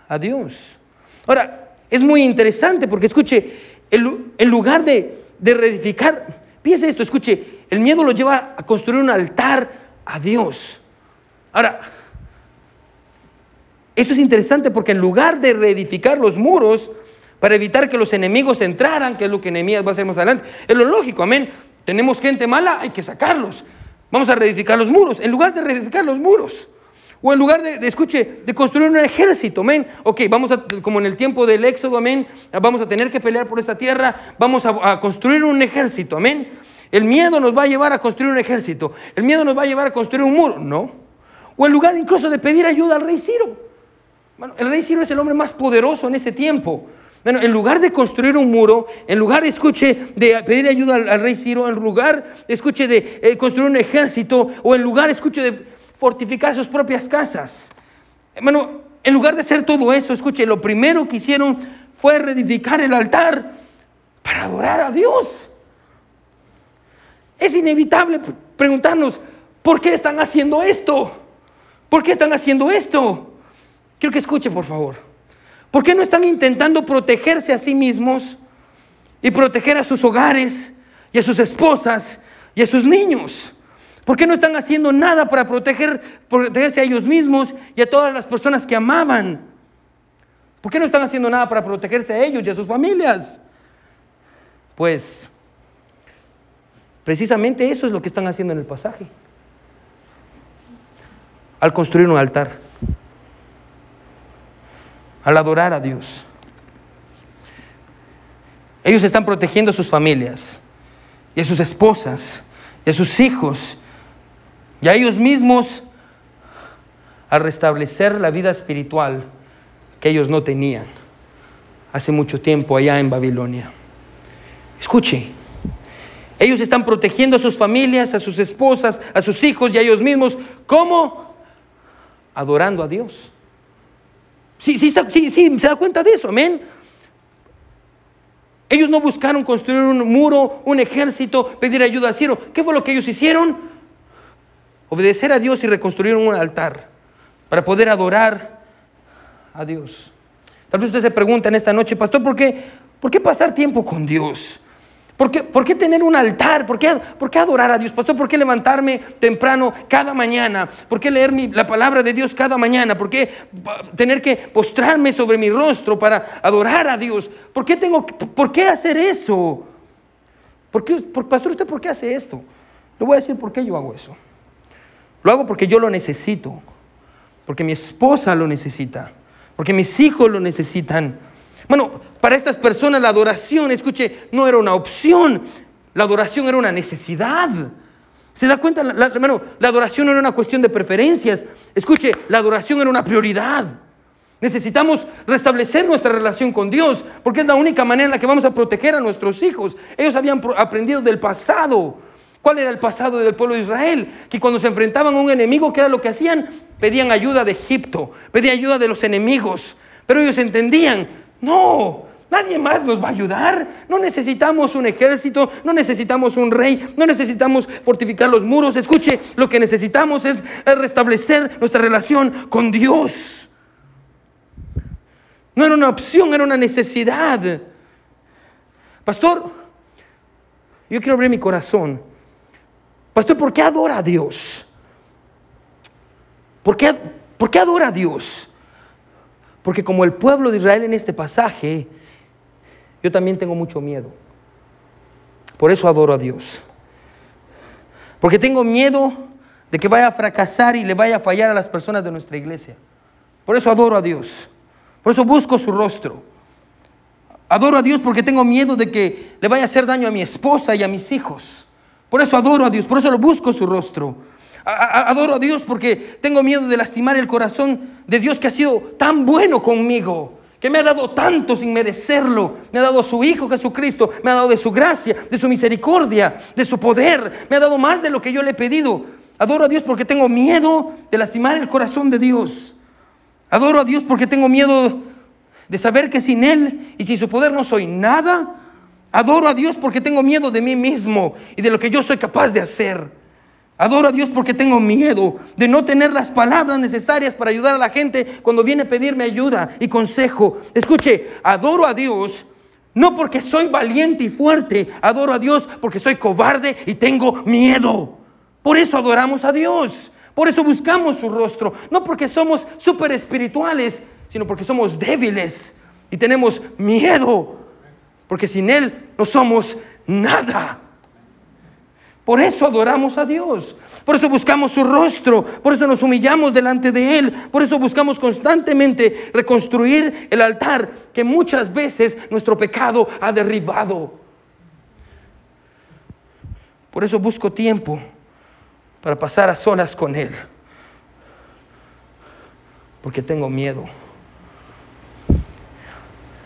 a Dios. Ahora, es muy interesante porque, escuche, en lugar de, reedificar, piense esto, escuche, el miedo los lleva a construir un altar a Dios. Ahora, esto es interesante porque en lugar de reedificar los muros, para evitar que los enemigos entraran, que es lo que Enemías va a hacer más adelante. Es lo lógico, amén. Tenemos gente mala, hay que sacarlos. Vamos a reedificar los muros. En lugar de reedificar los muros, o en lugar de, escuche, de construir un ejército, amén. Ok, vamos a, como en el tiempo del Éxodo, amén, vamos a tener que pelear por esta tierra, vamos a, construir un ejército, amén. El miedo nos va a llevar a construir un ejército. El miedo nos va a llevar a construir un muro, no. O en lugar incluso de pedir ayuda al rey Ciro. Bueno, el rey Ciro es el hombre más poderoso en ese tiempo. Bueno, en lugar de construir un muro, en lugar, escuche, de pedir ayuda al, rey Ciro, en lugar, escuche, de eh, construir un ejército, o en lugar, escuche, de fortificar sus propias casas. Bueno, en lugar de hacer todo eso, escuche, lo primero que hicieron fue reedificar el altar para adorar a Dios. Es inevitable preguntarnos, ¿por qué están haciendo esto? ¿Por qué están haciendo esto? Quiero que escuche, por favor. ¿Por qué no están intentando protegerse a sí mismos y proteger a sus hogares y a sus esposas y a sus niños? ¿Por qué no están haciendo nada para proteger, protegerse a ellos mismos y a todas las personas que amaban? ¿Por qué no están haciendo nada para protegerse a ellos y a sus familias? Pues precisamente eso es lo que están haciendo en el pasaje. Al construir un altar al adorar a Dios. Ellos están protegiendo a sus familias y a sus esposas y a sus hijos y a ellos mismos a restablecer la vida espiritual que ellos no tenían hace mucho tiempo allá en Babilonia. Escuche, ellos están protegiendo a sus familias, a sus esposas, a sus hijos y a ellos mismos. ¿Cómo? Adorando a Dios. Sí, sí, sí, se da cuenta de eso, amén. Ellos no buscaron construir un muro, un ejército, pedir ayuda a Ciro. ¿Qué fue lo que ellos hicieron? Obedecer a Dios y reconstruir un altar para poder adorar a Dios. Tal vez usted se pregunta en esta noche, pastor, ¿por qué, ¿por qué pasar tiempo con Dios? ¿Por qué, tener un altar? ¿Por qué, ¿Por qué, adorar a Dios? Pastor, ¿por qué levantarme temprano cada mañana? ¿Por qué leer la palabra de Dios cada mañana? ¿Por qué tener que postrarme sobre mi rostro para adorar a Dios? ¿Por qué, tengo, por qué hacer eso? ¿Por qué, pastor, ¿usted por qué hace esto? Le voy a decir por qué yo hago eso. Lo hago porque yo lo necesito, porque mi esposa lo necesita, porque mis hijos lo necesitan, Bueno, para estas personas la adoración, escuche, no era una opción, la adoración era una necesidad. ¿Se da cuenta? La, hermano, la adoración no era una cuestión de preferencias. Escuche, la adoración era una prioridad. Necesitamos restablecer nuestra relación con Dios, porque es la única manera en la que vamos a proteger a nuestros hijos. Ellos habían aprendido del pasado. ¿Cuál era el pasado del pueblo de Israel? Que cuando se enfrentaban a un enemigo, ¿qué era lo que hacían? Pedían ayuda de Egipto, pedían ayuda de los enemigos. Pero ellos entendían, no, nadie más nos va a ayudar. No necesitamos un ejército, no necesitamos un rey, no necesitamos fortificar los muros. Escuche, lo que necesitamos es restablecer nuestra relación con Dios. No era una opción, era una necesidad. Pastor, yo quiero abrir mi corazón. Pastor, ¿por qué adora a Dios? ¿Por qué, ¿Por qué adora a Dios? Porque como el pueblo de Israel en este pasaje, yo también tengo mucho miedo. Por eso adoro a Dios. Porque tengo miedo de que vaya a fracasar y le vaya a fallar a las personas de nuestra iglesia. Por eso adoro a Dios. Por eso busco su rostro. Adoro a Dios porque tengo miedo de que le vaya a hacer daño a mi esposa y a mis hijos. Por eso adoro a Dios, por eso lo busco su rostro. Adoro a Dios porque tengo miedo de lastimar el corazón de Dios que ha sido tan bueno conmigo, que me ha dado tanto sin merecerlo. Me ha dado su Hijo Jesucristo, me ha dado de su gracia, de su misericordia, de su poder. Me ha dado más de lo que yo le he pedido. Adoro a Dios porque tengo miedo de lastimar el corazón de Dios. Adoro a Dios porque tengo miedo de saber que sin Él y sin su poder no soy nada. Adoro a Dios porque tengo miedo de mí mismo y de lo que yo soy capaz de hacer. Adoro a Dios porque tengo miedo de no tener las palabras necesarias para ayudar a la gente cuando viene a pedirme ayuda y consejo. Escuche, adoro a Dios no porque soy valiente y fuerte, adoro a Dios porque soy cobarde y tengo miedo. Por eso adoramos a Dios. Por eso buscamos su rostro. No porque somos súper espirituales, sino porque somos débiles y tenemos miedo. Porque sin Él no somos nada. Por eso adoramos a Dios. Por eso buscamos su rostro. Por eso nos humillamos delante de Él. Por eso buscamos constantemente reconstruir el altar que muchas veces nuestro pecado ha derribado. Por eso busco tiempo para pasar a solas con Él. Porque tengo miedo.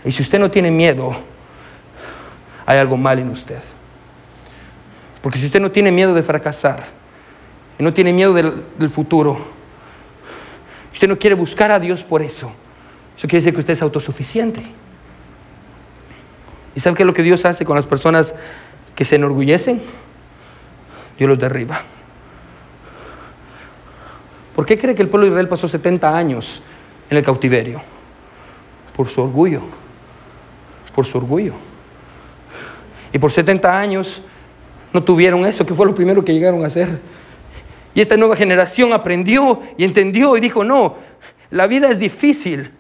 Y si usted no tiene miedo, hay algo mal en usted. Porque si usted no tiene miedo de fracasar, y no tiene miedo del, del futuro, usted no quiere buscar a Dios por eso, eso quiere decir que usted es autosuficiente. ¿Y sabe qué es lo que Dios hace con las personas que se enorgullecen? Dios los derriba. ¿Por qué cree que el pueblo de Israel pasó 70 años en el cautiverio? Por su orgullo. Por su orgullo. Y por 70 años no tuvieron eso, que fue lo primero que llegaron a hacer. Y esta nueva generación aprendió y entendió y dijo, no, la vida es difícil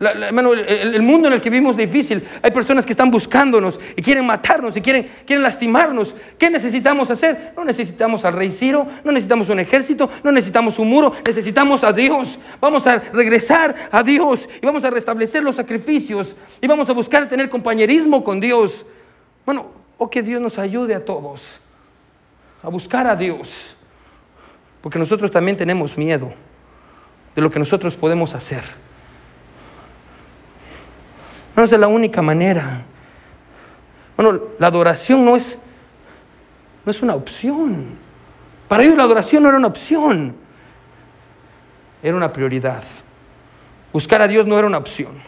el, mundo en el que vivimos es difícil. Hay personas que están buscándonos y quieren matarnos y quieren, quieren lastimarnos. ¿Qué necesitamos hacer? No necesitamos al rey Ciro, no necesitamos un ejército, no necesitamos un muro, necesitamos a Dios. Vamos a regresar a Dios y vamos a restablecer los sacrificios y vamos a buscar tener compañerismo con Dios. Bueno, o que Dios nos ayude a todos a buscar a Dios, porque nosotros también tenemos miedo de lo que nosotros podemos hacer. No es la única manera. Bueno, la adoración no es, no es una opción. Para ellos la adoración no era una opción, era una prioridad. Buscar a Dios no era una opción,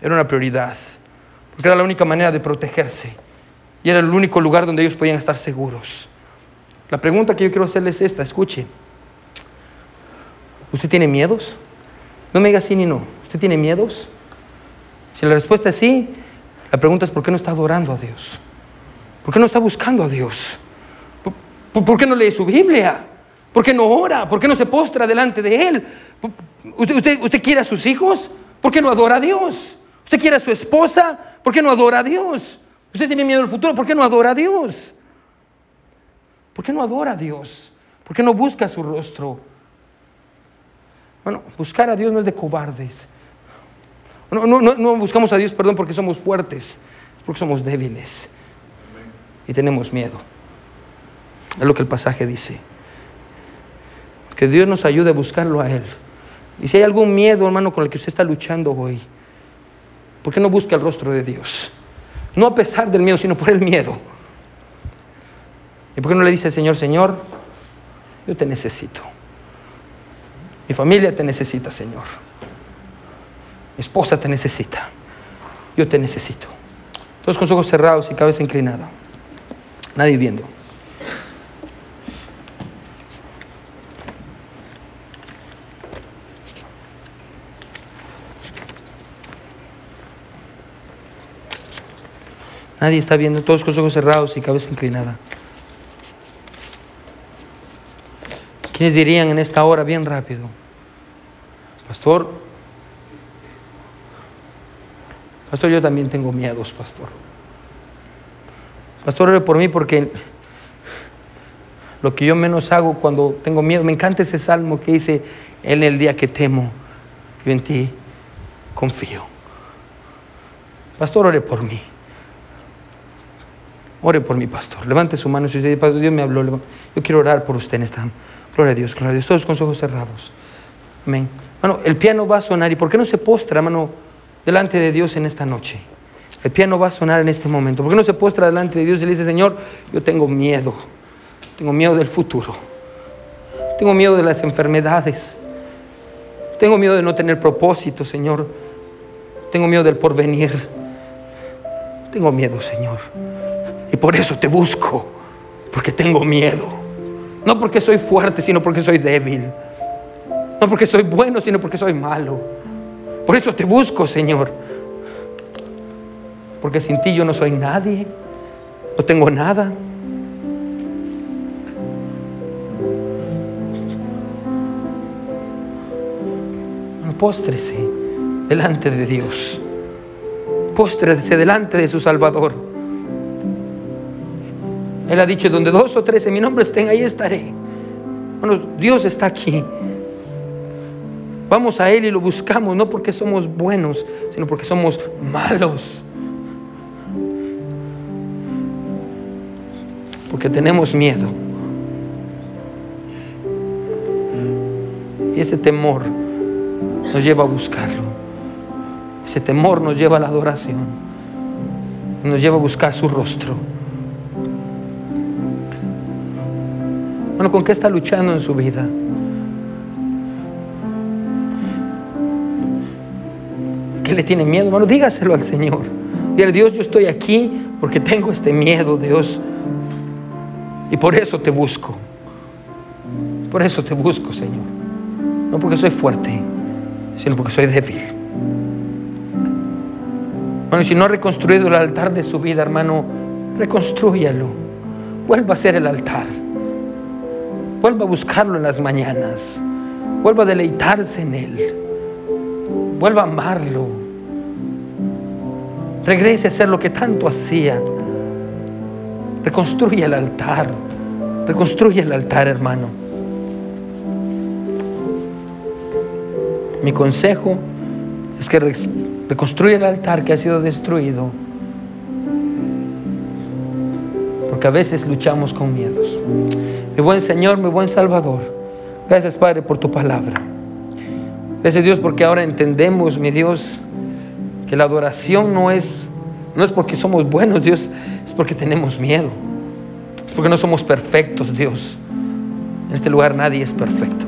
era una prioridad, porque era la única manera de protegerse y era el único lugar donde ellos podían estar seguros. La pregunta que yo quiero hacerles es esta, escuche. ¿Usted tiene miedos? No me diga sí ni no. ¿Usted tiene miedos? Si la respuesta es sí, la pregunta es ¿por qué no está adorando a Dios? ¿Por qué no está buscando a Dios? ¿Por, qué no lee su Biblia? ¿Por qué no ora? ¿Por qué no se postra delante de Él? ¿Usted, usted, quiere a sus hijos? ¿Por qué no adora a Dios? ¿Usted quiere a su esposa? ¿Por qué no adora a Dios? ¿Usted tiene miedo del futuro? ¿Por qué no adora a Dios? ¿Por qué no adora a Dios? ¿Por qué no busca su rostro? Bueno, buscar a Dios no es de cobardes. No, no, no, no buscamos a Dios, perdón, porque somos fuertes, es porque somos débiles y tenemos miedo. Es lo que el pasaje dice. Que Dios nos ayude a buscarlo a Él. Y si hay algún miedo, hermano, con el que usted está luchando hoy, ¿por qué no busca el rostro de Dios? No a pesar del miedo, sino por el miedo. ¿Y por qué no le dice, Señor, Señor, yo te necesito? Mi familia te necesita, Señor. Mi esposa te necesita. Yo te necesito. Todos con ojos cerrados y cabeza inclinada. Nadie viendo. Nadie está viendo, todos con los ojos cerrados y cabeza inclinada. ¿Quiénes dirían en esta hora bien rápido? Pastor, pastor, yo también tengo miedos, pastor. Pastor, ore por mí porque lo que yo menos hago cuando tengo miedo, me encanta ese salmo que dice, en el día que temo, yo en ti confío. Pastor, ore por mí. Ore por mi pastor. Levante su mano si usted dice, Dios me habló. Yo quiero orar por usted en esta. Gloria a Dios, gloria a Dios. Todos con los ojos cerrados. Amén. Bueno, el piano va a sonar. ¿Y por qué no se postra, hermano, delante de Dios en esta noche? El piano va a sonar en este momento. ¿Por qué no se postra delante de Dios y le dice, Señor, yo tengo miedo. Tengo miedo del futuro. Tengo miedo de las enfermedades. Tengo miedo de no tener propósito, Señor. Tengo miedo del porvenir. Tengo miedo, Señor. Y por eso te busco, porque tengo miedo. No porque soy fuerte, sino porque soy débil. No porque soy bueno, sino porque soy malo. Por eso te busco, Señor. Porque sin ti yo no soy nadie. No tengo nada. Póstrese delante de Dios. Póstrese delante de su Salvador. Él ha dicho, donde dos o tres en mi nombre estén, ahí estaré. Bueno, Dios está aquí. Vamos a Él y lo buscamos, no porque somos buenos, sino porque somos malos. Porque tenemos miedo. Y ese temor nos lleva a buscarlo. Ese temor nos lleva a la adoración. Nos lleva a buscar su rostro. Bueno, ¿con qué está luchando en su vida? ¿Qué le tiene miedo? Bueno, dígaselo al Señor. Dile, Dios, yo estoy aquí porque tengo este miedo, Dios. Y por eso te busco. Por eso te busco, Señor. No porque soy fuerte, sino porque soy débil. Bueno, si no ha reconstruido el altar de su vida, hermano, reconstrúyalo. Vuelva a ser el altar. Vuelva a buscarlo en las mañanas. Vuelva a deleitarse en Él. Vuelva a amarlo. Regrese a hacer lo que tanto hacía. Reconstruye el altar. Reconstruye el altar, hermano. Mi consejo es que reconstruya el altar que ha sido destruido. A veces luchamos con miedos. Mi buen Señor, mi buen Salvador. Gracias, Padre, por tu palabra. Gracias, Dios, porque ahora entendemos, mi Dios, que la adoración no es, no es porque somos buenos, Dios, es porque tenemos miedo. Es porque no somos perfectos, Dios. En este lugar nadie es perfecto.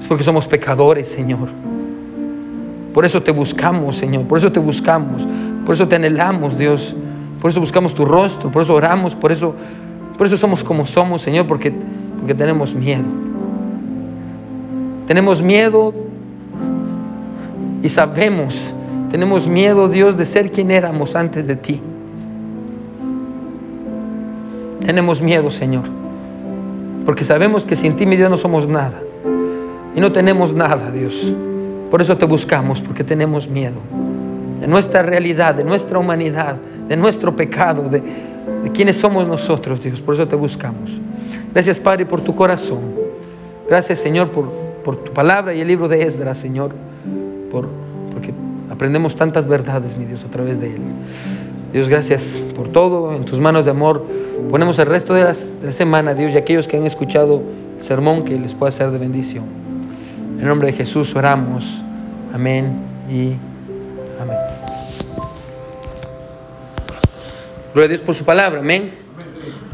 Es porque somos pecadores, Señor. Por eso te buscamos, Señor. Por eso te buscamos. Por eso te anhelamos, Dios. Por eso buscamos tu rostro. Por eso oramos. Por eso por eso somos como somos, Señor, porque, porque tenemos miedo. Tenemos miedo y sabemos, tenemos miedo, Dios, de ser quien éramos antes de ti. Tenemos miedo, Señor, porque sabemos que sin ti, mi Dios, no somos nada. Y no tenemos nada, Dios. Por eso te buscamos, porque tenemos miedo de nuestra realidad, de nuestra humanidad, de nuestro pecado, de, de quiénes somos nosotros, Dios. Por eso te buscamos. Gracias, Padre, por tu corazón. Gracias, Señor, por, por tu palabra y el libro de Esdras, Señor. Por, porque aprendemos tantas verdades, mi Dios, a través de él. Dios, gracias por todo. En tus manos de amor ponemos el resto de, las- la semana, Dios, y aquellos que han escuchado el sermón que les pueda ser de bendición. En nombre de Jesús oramos. Amén y Gloria a Dios por su palabra. Amén.